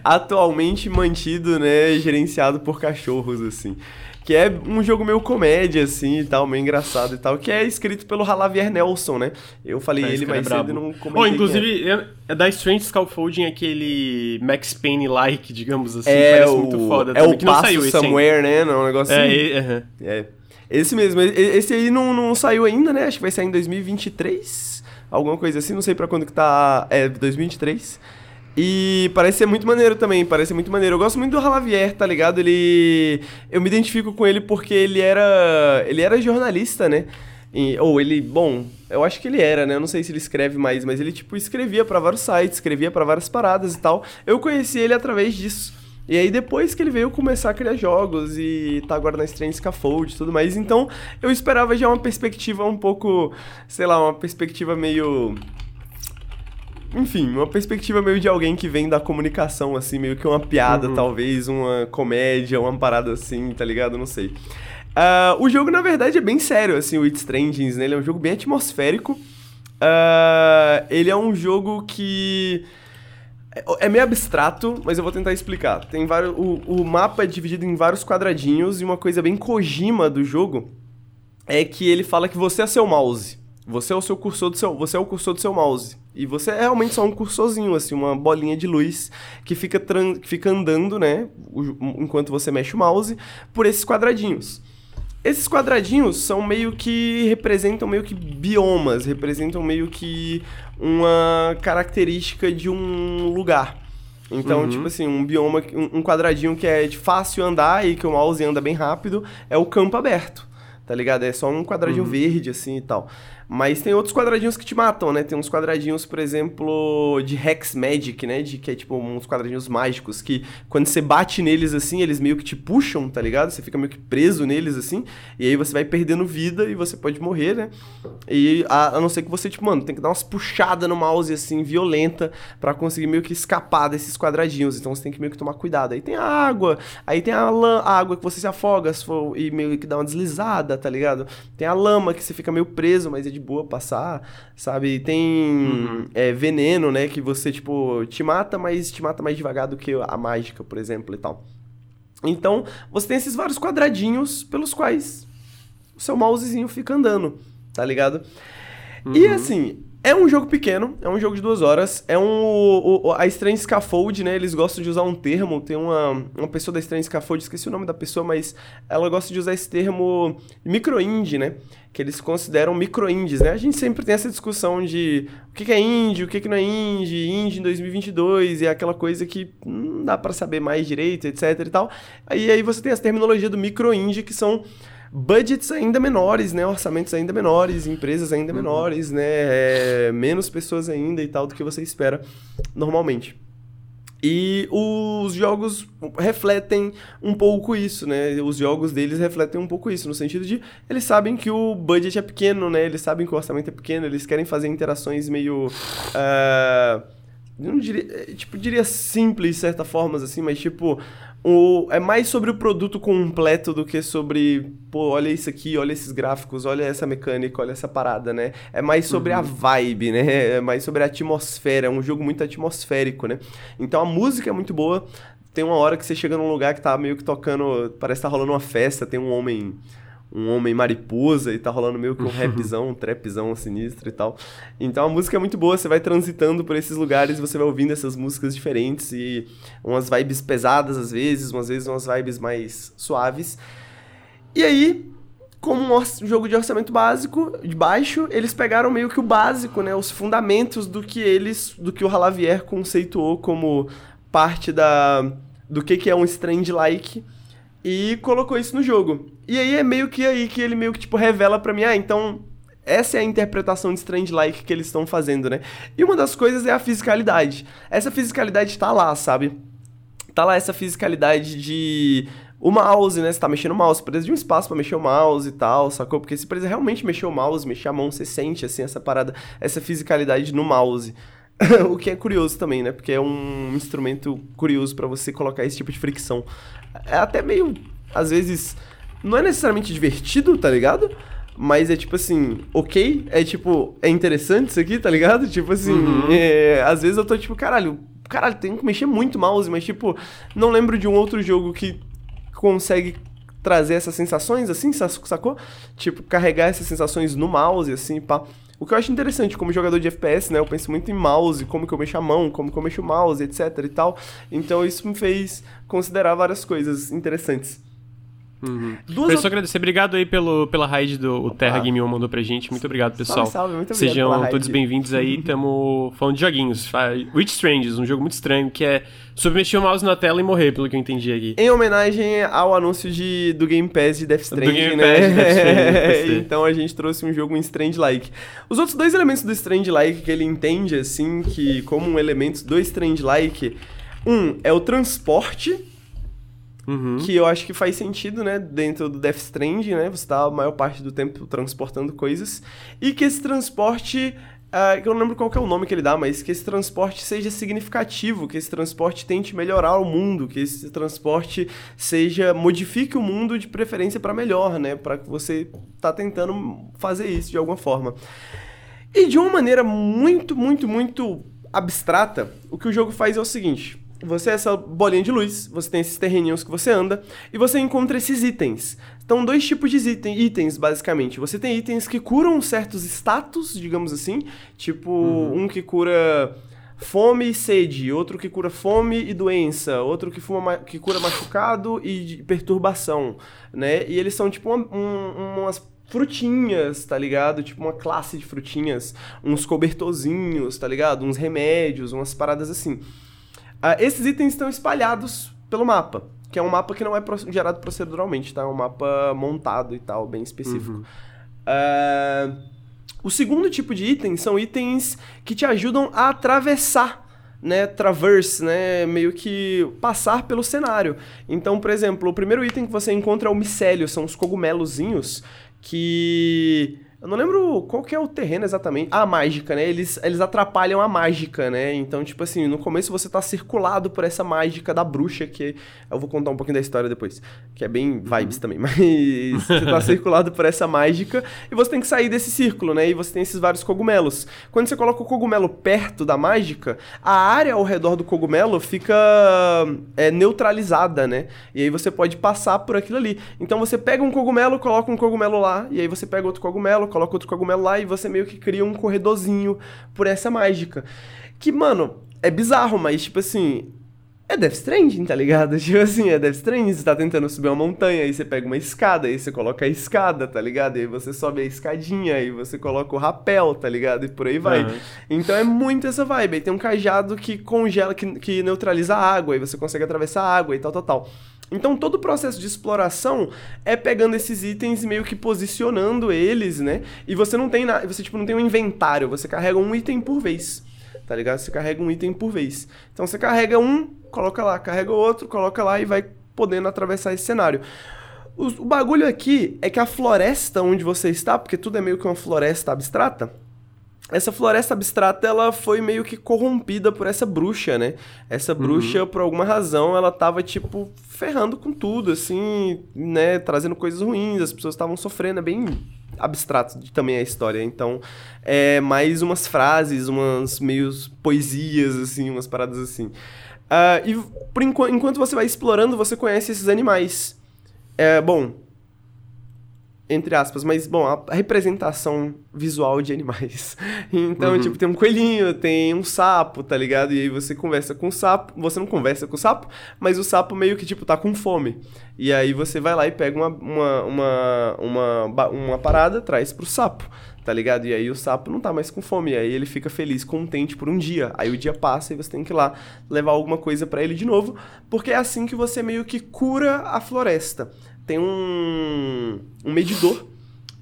Atualmente mantido, né, gerenciado por cachorros, assim. Que é um jogo meio comédia, assim, e tal, meio engraçado e tal, que é escrito pelo Halavier Nelson, né? Eu falei esse ele cara é mais cedo e não comentei Oh, inclusive, é- é da Strange Scaffolding aquele Max Payne-like, digamos assim. É, parece o, muito foda. é também, o que não saiu. Somewhere, né? Não, é um negócio É, assim. e- aham. É. Esse mesmo. Esse aí não, não saiu ainda, né? Acho que vai sair em 2023. Alguma coisa assim. Não sei pra quando que tá. É, 2023. E parece ser muito maneiro também. Parece ser muito maneiro. Eu gosto muito do Halavier, tá ligado? Ele. Eu me identifico com ele porque ele era. Ele era jornalista, né? E- ou ele, bom, eu acho que ele era, né? Eu não sei se ele escreve mais, mas ele, tipo, escrevia pra vários sites, escrevia pra várias paradas e tal. Eu conheci ele através disso. E aí depois que ele veio começar a criar jogos e tá agora na Strange Scaffold e tudo mais, então eu esperava já uma perspectiva um pouco, sei lá, uma perspectiva meio enfim, uma perspectiva meio de alguém que vem da comunicação, assim, meio que uma piada, Uhum. talvez, uma comédia, uma parada assim, tá ligado? Não sei. Ah, o jogo, na verdade, é bem sério, assim, o It Strangings, né? Ele é um jogo bem atmosférico. Ah, ele é um jogo que... é- É meio abstrato, mas eu vou tentar explicar. Tem vários, o, o mapa é dividido em vários quadradinhos e uma coisa bem Kojima do jogo é que ele fala que você é seu mouse. Você é o seu cursor do seu, você é o cursor do seu mouse. E você é realmente só um cursorzinho, assim, uma bolinha de luz que fica, que fica andando, né, enquanto você mexe o mouse, por esses quadradinhos. Esses quadradinhos são meio que representam meio que biomas, representam meio que uma característica de um lugar. Então, Uhum. tipo assim, um bioma, um quadradinho que é de fácil andar e que o mouse anda bem rápido é o campo aberto, tá ligado? É só um quadradinho verde, assim, e tal. Mas tem outros quadradinhos que te matam, né? Tem uns quadradinhos, por exemplo, de Hex Magic, né? De, que é tipo uns quadradinhos mágicos que quando você bate neles assim, eles meio que te puxam, tá ligado? Você fica meio que preso neles assim, e aí você vai perdendo vida e você pode morrer, né? E a, a não ser que você, tipo, mano, tem que dar umas puxadas no mouse assim, violenta, pra conseguir meio que escapar desses quadradinhos. Então você tem que meio que tomar cuidado. Aí tem a água, aí tem a, lã, a água que você se afoga se for, e meio que dá uma deslizada, tá ligado? Tem a lama que você fica meio preso, mas é de boa passar, sabe? Tem é, veneno, né? Que você, tipo, te mata, mas te mata mais devagar do que a mágica, por exemplo, e tal. Então, você tem esses vários quadradinhos pelos quais o seu mousezinho fica andando, tá ligado? E assim, é um jogo pequeno, é um jogo de duas horas, é um... O, o- a Strange Scaffold, né, eles gostam de usar um termo, tem uma, uma pessoa da Strange Scaffold, esqueci o nome da pessoa, mas ela gosta de usar esse termo micro-indie, né, que eles consideram micro-indies, né? A gente sempre tem essa discussão de o que é indie, o que não é indie, indie em 2022, e é aquela coisa que não dá pra saber mais direito, etc e tal. Aí, aí você tem essa terminologia do micro-indie, que são budgets ainda menores, né? Orçamentos ainda menores, empresas ainda menores, né? É, menos pessoas ainda e tal do que você espera normalmente. E os jogos refletem um pouco isso, né? Os jogos deles refletem um pouco isso, no sentido de eles sabem que o budget é pequeno, né? Eles sabem que o orçamento é pequeno, eles querem fazer interações meio. eu não diria. Tipo, diria simples de certa forma, assim, mas tipo. O, é mais sobre o produto completo do que sobre, pô, olha isso aqui, olha esses gráficos, olha essa mecânica, olha essa parada, né? É mais sobre a vibe, né? É mais sobre a atmosfera, é um jogo muito atmosférico, né? Então a música é muito boa. Tem uma hora que você chega num lugar que tá meio que tocando, parece que tá rolando uma festa, tem um homem um homem mariposa e tá rolando meio que um rapzão, um trapzão sinistro e tal. Então a música é muito boa, você vai transitando por esses lugares, você vai ouvindo essas músicas diferentes e umas vibes pesadas às vezes, umas vezes umas vibes mais suaves. E aí, como um jogo de orçamento básico, de baixo, eles pegaram meio que o básico, né, os fundamentos do que eles, do que o Halavier conceituou como parte da do que que é um strange like e colocou isso no jogo. E aí é meio que aí que ele meio que tipo revela para mim, ah, então essa é a interpretação de Strange Like que eles estão fazendo, né? E uma das coisas é a fisicalidade. Essa fisicalidade tá lá, sabe? Tá lá essa fisicalidade de o mouse, né? Você tá mexendo o mouse, precisa de um espaço para mexer o mouse e tal, sacou? Porque se precisa realmente mexer o mouse, mexer a mão, você sente, assim, essa parada, essa fisicalidade no mouse. o que é curioso também, né? Porque é um instrumento curioso para você colocar esse tipo de fricção. É até meio, às vezes, não é necessariamente divertido, tá ligado? Mas é tipo assim, ok? É tipo, é interessante isso aqui, tá ligado? Tipo assim, uhum. é, às vezes eu tô tipo, caralho, caralho, tem que mexer muito mouse, mas tipo, não lembro de um outro jogo que consegue trazer essas sensações assim, sacou? Tipo, carregar essas sensações no mouse, assim, pá. O que eu acho interessante como jogador de FPS, né? Eu penso muito em mouse, como que eu mexo a mão, como que eu mexo o mouse, etc e tal. Então isso me fez considerar várias coisas interessantes. Uhum. Duas só agradecer. Obrigado aí pelo, pela raid do o Terra Game One mandou pra gente. Muito obrigado, pessoal. Salve, salve. Muito obrigado Sejam todos bem-vindos aí. Estamos falando de joguinhos. Witch Strangers, um jogo muito estranho que é sobre mexer o mouse na tela e morrer, pelo que eu entendi aqui. Em homenagem ao anúncio de, do Game Pass de Death Stranding, do Game né? Pass de Death Stranding, então a gente trouxe um jogo em Strange-like. Os outros dois elementos do Strange-like que ele entende, assim, que como um elemento do Strange-like... Um é o transporte Uhum. Que eu acho que faz sentido, né? Dentro do Death Stranding, né? Você tá a maior parte do tempo transportando coisas. E que esse transporte. Uh, eu não lembro qual é o nome que ele dá, mas que esse transporte seja significativo, que esse transporte tente melhorar o mundo, que esse transporte seja modifique o mundo de preferência para melhor, né? Para que você tá tentando fazer isso de alguma forma. E de uma maneira muito, muito, muito abstrata, o que o jogo faz é o seguinte: você é essa bolinha de luz, você tem esses terreninhos que você anda, e você encontra esses itens. Então, dois tipos de item, itens, basicamente. Você tem itens que curam certos status, digamos assim, tipo uhum. um que cura fome e sede, outro que cura fome e doença, outro que, fuma, que cura machucado e perturbação, né? E eles são tipo um, umas frutinhas, tá ligado? Tipo uma classe de frutinhas, uns cobertorzinhos, tá ligado? Uns remédios, umas paradas assim. Uh, esses itens estão espalhados pelo mapa, que é um mapa que não é gerado proceduralmente, tá? É um mapa montado e tal, bem específico. Uhum. Uh, o segundo tipo de item são itens que te ajudam a atravessar né, traverse, né, meio que passar pelo cenário. Então, por exemplo, o primeiro item que você encontra é o micélio, são os cogumelozinhos que eu não lembro qual que é o terreno exatamente. Ah, a mágica, né? Eles, eles atrapalham a mágica, né? Então, tipo assim, no começo você tá circulado por essa mágica da bruxa, que eu vou contar um pouquinho da história depois, que é bem vibes uhum. também, mas você tá circulado por essa mágica e você tem que sair desse círculo, né? E você tem esses vários cogumelos. Quando você coloca o cogumelo perto da mágica, a área ao redor do cogumelo fica é, neutralizada, né? E aí você pode passar por aquilo ali. Então você pega um cogumelo, coloca um cogumelo lá, e aí você pega outro cogumelo, coloca outro cogumelo lá e você meio que cria um corredorzinho por essa mágica. Que, mano, é bizarro, mas tipo assim, é Death Stranding, tá ligado? Tipo assim, é Death Stranding, você tá tentando subir uma montanha, aí você pega uma escada, aí você coloca a escada, tá ligado? E aí você sobe a escadinha, aí você coloca o rapel, tá ligado? E por aí vai. Uhum. Então é muito essa vibe. Aí tem um cajado que congela, que, que neutraliza a água, aí você consegue atravessar a água e tal, tal, tal. Então todo o processo de exploração é pegando esses itens e meio que posicionando eles, né? E você não tem nada, você tipo não tem um inventário, você carrega um item por vez. Tá ligado? Você carrega um item por vez. Então você carrega um, coloca lá, carrega outro, coloca lá e vai podendo atravessar esse cenário. O, o bagulho aqui é que a floresta onde você está, porque tudo é meio que uma floresta abstrata, essa floresta abstrata ela foi meio que corrompida por essa bruxa, né? Essa bruxa, uhum. por alguma razão, ela tava, tipo, ferrando com tudo, assim, né? Trazendo coisas ruins, as pessoas estavam sofrendo, é bem abstrato também a história. Então, é mais umas frases, umas meios poesias, assim, umas paradas assim. Uh, e por enquanto, enquanto você vai explorando, você conhece esses animais. É, bom, entre aspas, mas, bom, a representação visual de animais. Então, uhum. tipo, tem um coelhinho, tem um sapo, tá ligado? E aí você conversa com o sapo, você não conversa com o sapo, mas o sapo meio que, tipo, tá com fome. E aí você vai lá e pega uma, uma, uma, uma, uma parada, traz pro sapo, tá ligado? E aí o sapo não tá mais com fome, e aí ele fica feliz, contente por um dia. Aí o dia passa e você tem que ir lá levar alguma coisa para ele de novo, porque é assim que você meio que cura a floresta. Tem um, um medidor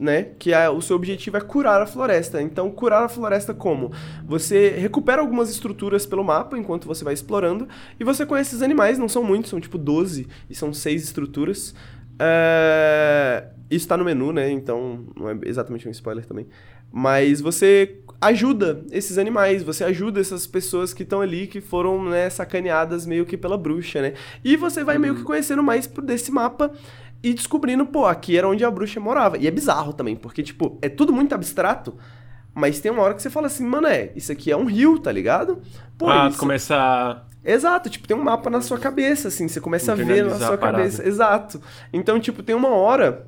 né? Que é, o seu objetivo é curar a floresta. Então, curar a floresta como? Você recupera algumas estruturas pelo mapa enquanto você vai explorando, e você conhece os animais, não são muitos, são tipo 12, e são seis estruturas. É... Isso tá no menu, né? Então, não é exatamente um spoiler também. Mas você ajuda esses animais, você ajuda essas pessoas que estão ali, que foram né, sacaneadas meio que pela bruxa, né? E você vai meio que uhum. conhecendo mais desse mapa e descobrindo, pô, aqui era onde a bruxa morava. E é bizarro também, porque, tipo, é tudo muito abstrato, mas tem uma hora que você fala assim, mano, é, isso aqui é um rio, tá ligado? Pô, ah, isso... começa a... Exato, tipo, tem um mapa na sua cabeça, assim, você começa a ver na sua cabeça. Exato. Então, tipo, tem uma hora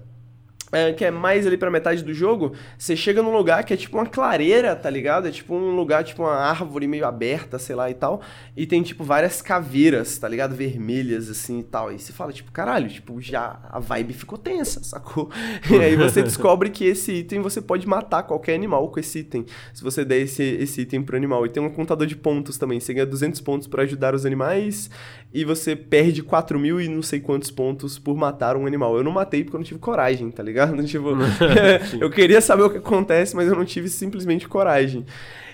é, que é mais ali pra metade do jogo, você chega num lugar que é tipo uma clareira, tá ligado? É tipo um lugar, tipo uma árvore meio aberta, sei lá e tal. E tem, tipo, várias caveiras, tá ligado? Vermelhas, assim e tal. E você fala, tipo, caralho, tipo, já a vibe ficou tensa, sacou? E aí você descobre que esse item você pode matar qualquer animal com esse item. Se você der esse, esse item pro animal. E tem um contador de pontos também. Você ganha 200 pontos para ajudar os animais. E você perde 4 mil e não sei quantos pontos por matar um animal. Eu não matei porque eu não tive coragem, tá ligado? Ligado? Tipo, eu queria saber o que acontece, mas eu não tive simplesmente coragem.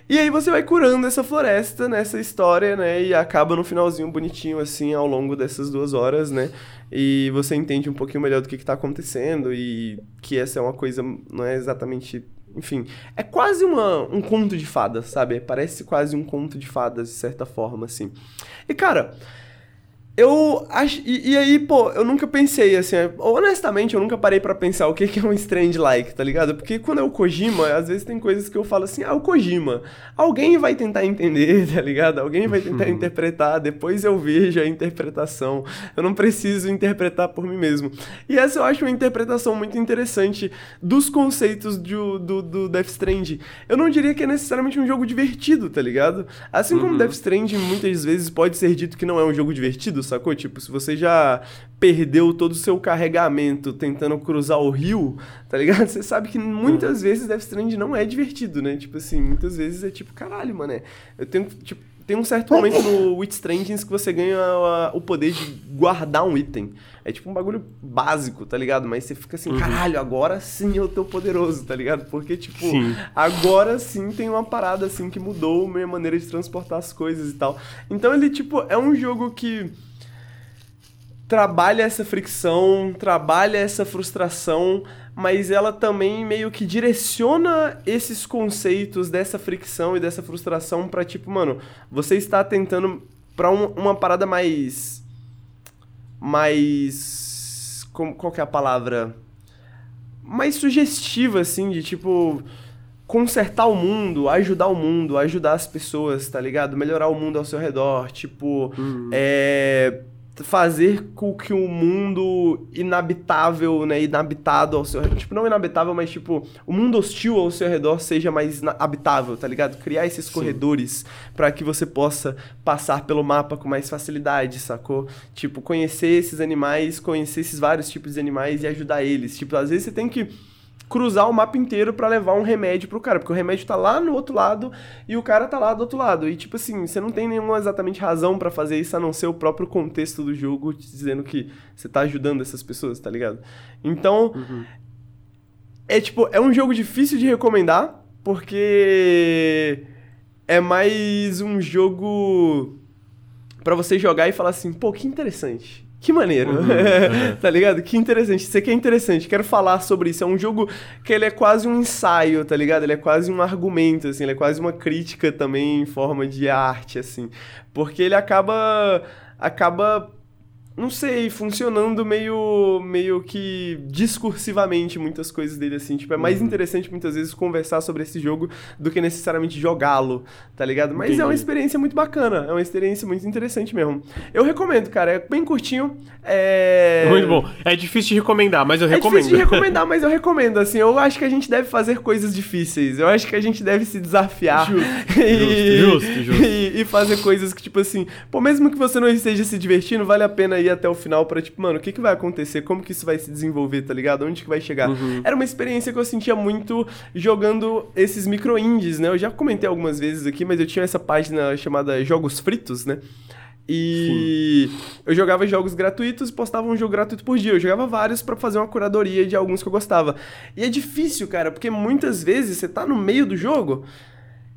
E aí você vai curando essa floresta nessa história, né? E acaba no finalzinho bonitinho, assim, ao longo dessas duas horas, né? E você entende um pouquinho melhor do que, que tá acontecendo e que essa é uma coisa, não é exatamente. Enfim, é quase uma, um conto de fadas, sabe? Parece quase um conto de fadas, de certa forma, assim. E, cara, eu acho. E, e, aí, pô, eu nunca pensei assim. Honestamente, eu nunca parei para pensar o que, que é um strange like, tá ligado? Porque quando é o Kojima, às vezes tem coisas que eu falo assim, ah, o Kojima. Alguém vai tentar entender, tá ligado? Alguém vai tentar interpretar, depois eu vejo a interpretação. Eu não preciso interpretar por mim mesmo. E essa eu acho uma interpretação muito interessante dos conceitos do, do, do Death Stranding. Eu não diria que é necessariamente um jogo divertido, tá ligado? Assim como uhum. Death Stranding muitas vezes pode ser dito que não é um jogo divertido, sacou? Tipo, se você já perdeu todo o seu carregamento tentando cruzar o rio, tá ligado? Você sabe que muitas uhum. vezes Death Stranding não é divertido, né? Tipo assim, muitas vezes é tipo, caralho, mano, é, eu tenho, tipo, tem um certo momento no Witch Strandings que você ganha a, o poder de guardar um item. É tipo um bagulho básico, tá ligado? Mas você fica assim, uhum. caralho, agora sim eu tô poderoso, tá ligado? Porque, tipo, sim. agora sim tem uma parada assim que mudou a minha maneira de transportar as coisas e tal. Então ele, tipo, é um jogo que trabalha essa fricção, trabalha essa frustração, mas ela também meio que direciona esses conceitos dessa fricção e dessa frustração para tipo, mano, você está tentando para um, uma parada mais mais como, qual que é a palavra? Mais sugestiva assim, de tipo consertar o mundo, ajudar o mundo, ajudar as pessoas, tá ligado? Melhorar o mundo ao seu redor, tipo, uhum. é fazer com que o mundo inabitável, né, inabitado ao seu redor, tipo, não inabitável, mas tipo, o mundo hostil ao seu redor seja mais habitável, tá ligado? Criar esses Sim. corredores para que você possa passar pelo mapa com mais facilidade, sacou? Tipo, conhecer esses animais, conhecer esses vários tipos de animais e ajudar eles. Tipo, às vezes você tem que cruzar o mapa inteiro para levar um remédio pro cara, porque o remédio tá lá no outro lado e o cara tá lá do outro lado. E tipo assim, você não tem nenhuma exatamente razão para fazer isso a não ser o próprio contexto do jogo dizendo que você tá ajudando essas pessoas, tá ligado? Então, uhum. é tipo, é um jogo difícil de recomendar, porque é mais um jogo para você jogar e falar assim, pô, que interessante. Que maneiro, uhum, uhum. tá ligado? Que interessante. Isso aqui é interessante. Quero falar sobre isso. É um jogo que ele é quase um ensaio, tá ligado? Ele é quase um argumento, assim. Ele é quase uma crítica também em forma de arte, assim. Porque ele acaba acaba não sei, funcionando meio, meio que discursivamente muitas coisas dele, assim. Tipo, é mais uhum. interessante muitas vezes conversar sobre esse jogo do que necessariamente jogá-lo, tá ligado? Mas Entendi. é uma experiência muito bacana, é uma experiência muito interessante mesmo. Eu recomendo, cara, é bem curtinho. É... Muito bom. É difícil de recomendar, mas eu recomendo. É difícil de recomendar, mas eu recomendo, assim. Eu acho que a gente deve fazer coisas difíceis. Eu acho que a gente deve se desafiar. Justo, e... justo, justo, justo. E, e fazer coisas que, tipo assim, pô, mesmo que você não esteja se divertindo, vale a pena ir ir até o final pra, tipo, mano, o que, que vai acontecer? Como que isso vai se desenvolver, tá ligado? Onde que vai chegar? Uhum. Era uma experiência que eu sentia muito jogando esses micro-indies, né? Eu já comentei algumas vezes aqui, mas eu tinha essa página chamada Jogos Fritos, né? E Sim. eu jogava jogos gratuitos e postava um jogo gratuito por dia. Eu jogava vários para fazer uma curadoria de alguns que eu gostava. E é difícil, cara, porque muitas vezes você tá no meio do jogo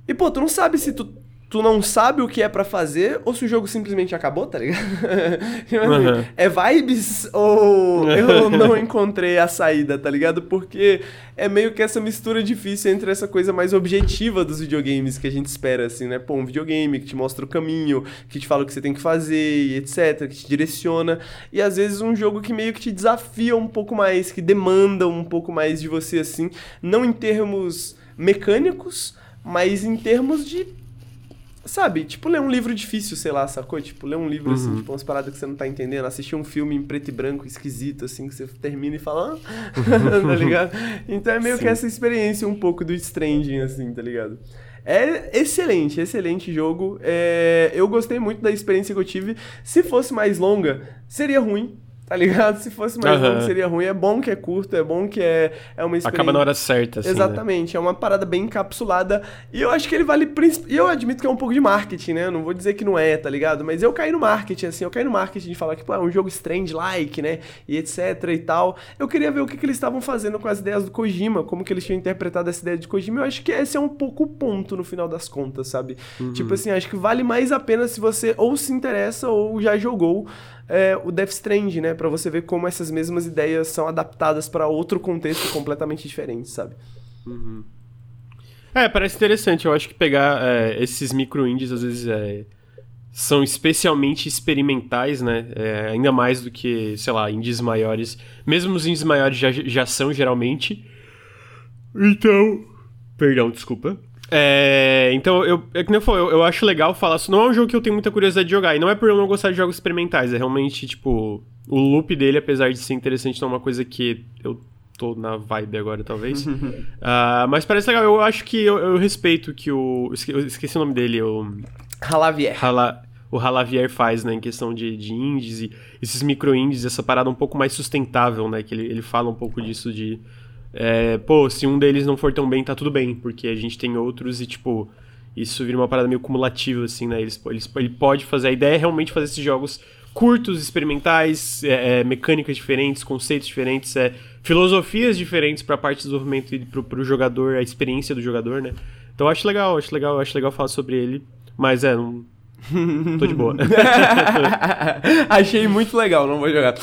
e, pô, tu não sabe se tu tu não sabe o que é para fazer ou se o jogo simplesmente acabou, tá ligado? uhum. É vibes ou eu não encontrei a saída, tá ligado? Porque é meio que essa mistura difícil entre essa coisa mais objetiva dos videogames que a gente espera, assim, né? Pô, um videogame que te mostra o caminho, que te fala o que você tem que fazer e etc, que te direciona. E às vezes um jogo que meio que te desafia um pouco mais, que demanda um pouco mais de você, assim, não em termos mecânicos, mas em termos de Sabe, tipo, ler um livro difícil, sei lá, sacou? Tipo, ler um livro, assim, uhum. assim, tipo, umas paradas que você não tá entendendo. Assistir um filme em preto e branco esquisito, assim, que você termina e fala, ah, tá ligado? Então é meio Sim. que essa experiência um pouco do Stranding, assim, tá ligado? É excelente, excelente jogo. É... Eu gostei muito da experiência que eu tive. Se fosse mais longa, seria ruim, Tá ligado? Se fosse mais uhum. longo seria ruim. É bom que é curto, é bom que é, é uma experiência... Acaba na hora certa, assim, né? Exatamente. Né? É uma parada bem encapsulada. E eu acho que ele vale... E eu admito que é um pouco de marketing, né? Eu não vou dizer que não é, tá ligado? Mas eu caí no marketing, assim. Eu caí no marketing de falar que, pô, é um jogo strange-like, né? E etc e tal. Eu queria ver o que, que eles estavam fazendo com as ideias do Kojima. Como que eles tinham interpretado essa ideia de Kojima. Eu acho que esse é um pouco o ponto no final das contas, sabe? Uhum. Tipo assim, acho que vale mais a pena se você ou se interessa ou já jogou é, o Death Strand, né? Pra você ver como essas mesmas ideias são adaptadas para outro contexto completamente diferente, sabe? Uhum. É, parece interessante. Eu acho que pegar é, esses micro-indies, às vezes, é, são especialmente experimentais, né? É, ainda mais do que, sei lá, indies maiores. Mesmo os indies maiores já, já são, geralmente. Então... Perdão, desculpa. É, então, eu, é que nem eu falei, eu, eu, acho legal falar. Não é um jogo que eu tenho muita curiosidade de jogar. E não é por eu não gostar de jogos experimentais. É realmente, tipo, o loop dele, apesar de ser interessante, não é uma coisa que eu tô na vibe agora, talvez. uh, mas parece legal. Eu acho que eu, eu respeito que o. Eu esqueci o nome dele, o. Halavier. Hala, o Halavier faz, né, em questão de, de indies e esses micro-indies, essa parada um pouco mais sustentável, né, que ele, ele fala um pouco disso de é, pô, se um deles não for tão bem, tá tudo bem, porque a gente tem outros e, tipo, isso vira uma parada meio cumulativa, assim, né? Eles, eles, ele pode fazer, a ideia é realmente fazer esses jogos curtos, experimentais, é, é, mecânicas diferentes, conceitos diferentes, é, filosofias diferentes para a parte do desenvolvimento e pro, pro jogador, a experiência do jogador, né? Então acho legal, acho legal, acho legal falar sobre ele, mas é, não, Tô de boa. Achei muito legal, não vou jogar.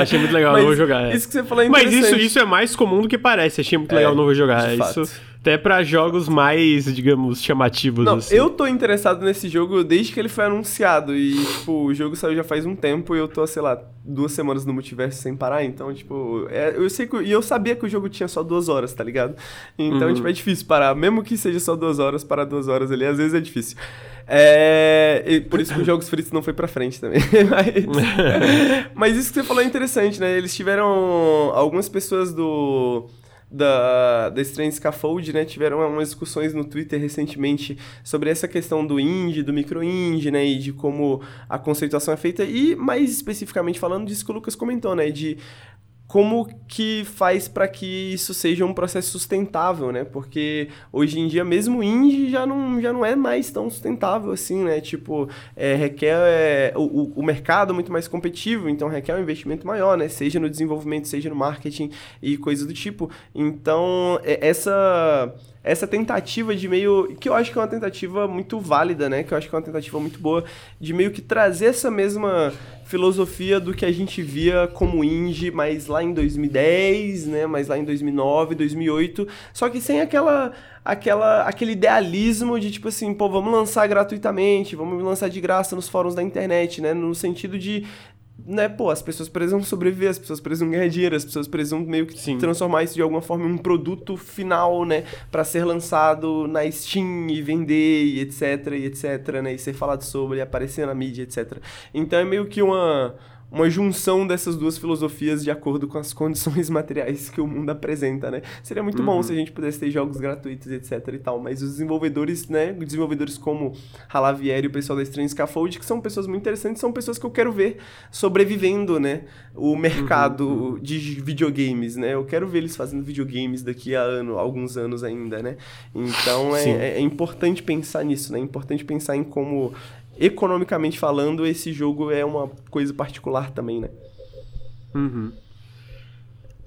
Achei muito legal, Mas não vou jogar. É. Isso que você falou é Mas isso, isso é mais comum do que parece. Achei muito legal, é, não vou jogar. Isso até para jogos mais, digamos, chamativos. Não, assim. eu tô interessado nesse jogo desde que ele foi anunciado. E, tipo, o jogo saiu já faz um tempo e eu tô, sei lá, duas semanas no multiverso sem parar. Então, tipo, é, eu sei que. E eu sabia que o jogo tinha só duas horas, tá ligado? Então, uhum. tipo, é difícil parar. Mesmo que seja só duas horas, parar duas horas ali, às vezes é difícil. É, por isso que os jogos fritos não foi pra frente também. mas, mas, isso que você falou é interessante, né? Eles tiveram algumas pessoas do da, da Strange Scaffold, né? Tiveram umas discussões no Twitter recentemente sobre essa questão do indie, do micro indie, né? E de como a conceituação é feita. E mais especificamente falando disso que o Lucas comentou, né? De como que faz para que isso seja um processo sustentável, né? Porque hoje em dia mesmo o indie já não, já não é mais tão sustentável assim, né? Tipo, é, requer é, o, o mercado muito mais competitivo, então requer um investimento maior, né? Seja no desenvolvimento, seja no marketing e coisas do tipo. Então, é, essa essa tentativa de meio. que eu acho que é uma tentativa muito válida, né? Que eu acho que é uma tentativa muito boa de meio que trazer essa mesma filosofia do que a gente via como indie, mas lá em 2010, né? Mas lá em 2009, 2008, só que sem aquela aquela aquele idealismo de tipo assim, pô, vamos lançar gratuitamente, vamos lançar de graça nos fóruns da internet, né? No sentido de né, pô, as pessoas precisam sobreviver, as pessoas precisam ganhar dinheiro, as pessoas precisam meio que Sim. transformar isso de alguma forma em um produto final, né, para ser lançado na Steam e vender e etc, e etc, né, e ser falado sobre, e aparecer na mídia, etc. Então é meio que uma uma junção dessas duas filosofias de acordo com as condições materiais que o mundo apresenta, né? Seria muito uhum. bom se a gente pudesse ter jogos gratuitos, etc e tal, mas os desenvolvedores, né, desenvolvedores como Halavier e o pessoal da Strange Scaffold, que são pessoas muito interessantes, são pessoas que eu quero ver sobrevivendo, né, o mercado uhum. de videogames, né? Eu quero ver eles fazendo videogames daqui a ano, alguns anos ainda, né? Então é, é, é importante pensar nisso, né? É importante pensar em como economicamente falando, esse jogo é uma coisa particular também, né? Uhum.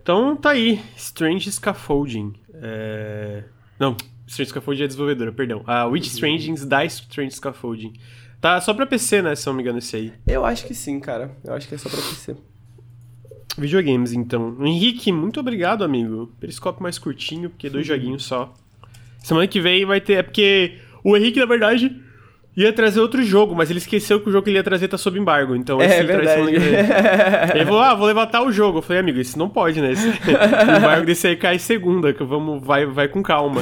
Então tá aí, Strange Scaffolding. É... Não, Strange Scaffolding é desenvolvedora, perdão. A Witch uhum. Strangings da Strange Scaffolding. Tá só pra PC, né, se não me engano, esse aí. Eu acho que sim, cara. Eu acho que é só pra PC. Videogames, então. Henrique, muito obrigado, amigo. Periscópio mais curtinho, porque dois uhum. joguinhos só. Semana que vem vai ter. É porque o Henrique, na verdade, ia trazer outro jogo, mas ele esqueceu que o jogo que ele ia trazer tá sob embargo. Então, é, verdade. ele falou, ah, vou levantar o jogo. Eu falei, amigo, isso não pode, né? Esse, o embargo desse aí cai segunda, que vamos, vai, vai com calma.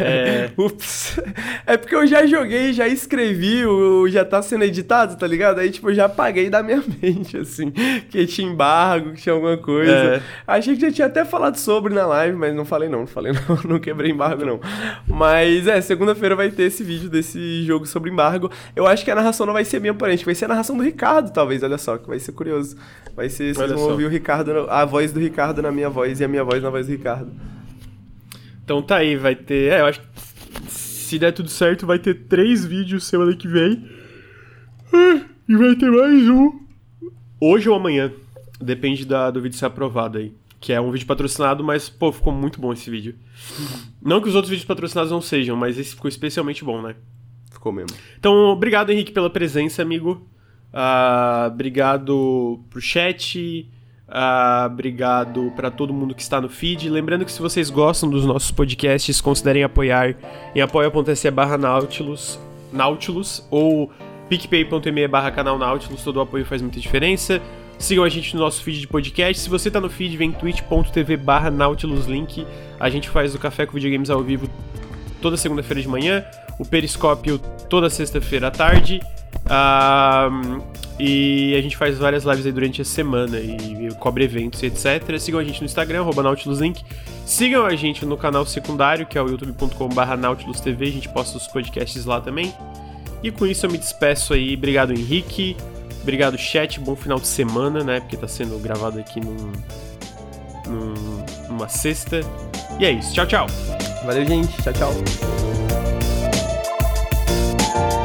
É... Ups. É porque eu já joguei, já escrevi, o, já tá sendo editado, tá ligado? Aí, tipo, eu já apaguei da minha mente, assim, que tinha embargo, que tinha alguma coisa. É. Achei que já tinha até falado sobre na live, mas não falei não, não falei não, não quebrei embargo não. Mas, é, segunda-feira vai ter esse vídeo desse jogo sobre embargo embargo. Eu acho que a narração não vai ser minha, porém, vai ser a narração do Ricardo, talvez, olha só, que vai ser curioso. Vai ser, vocês olha vão só. ouvir o Ricardo, a voz do Ricardo na minha voz e a minha voz na voz do Ricardo. Então tá aí, vai ter. É, eu acho que se der tudo certo, vai ter três vídeos semana que vem. E vai ter mais um. Hoje ou amanhã. Depende da, do vídeo ser aprovado aí. Que é um vídeo patrocinado, mas, pô, ficou muito bom esse vídeo. Não que os outros vídeos patrocinados não sejam, mas esse ficou especialmente bom, né? Ficou mesmo. Então, obrigado, Henrique, pela presença, amigo. Uh, obrigado pro chat. Uh, obrigado para todo mundo que está no feed. Lembrando que se vocês gostam dos nossos podcasts, considerem apoiar em apoia.se barra Nautilus, Nautilus ou picpay.me barra canal Nautilus. Todo o apoio faz muita diferença. Sigam a gente no nosso feed de podcast. Se você está no feed, vem twitch.tv barra Nautilus Link. A gente faz o Café com Videogames ao vivo toda segunda-feira de manhã o Periscópio toda sexta-feira à tarde. Uh, e a gente faz várias lives aí durante a semana e, cobre eventos e etc. Sigam a gente no Instagram, NautilusLink. Sigam a gente no canal secundário, que é o youtube.com.br NautilusTV. A gente posta os podcasts lá também. E com isso eu me despeço aí. Obrigado, Henrique. Obrigado, chat. Bom final de semana, né? Porque tá sendo gravado aqui num, num, numa sexta. E é isso. Tchau, tchau. Valeu, gente. Tchau, tchau. Bye.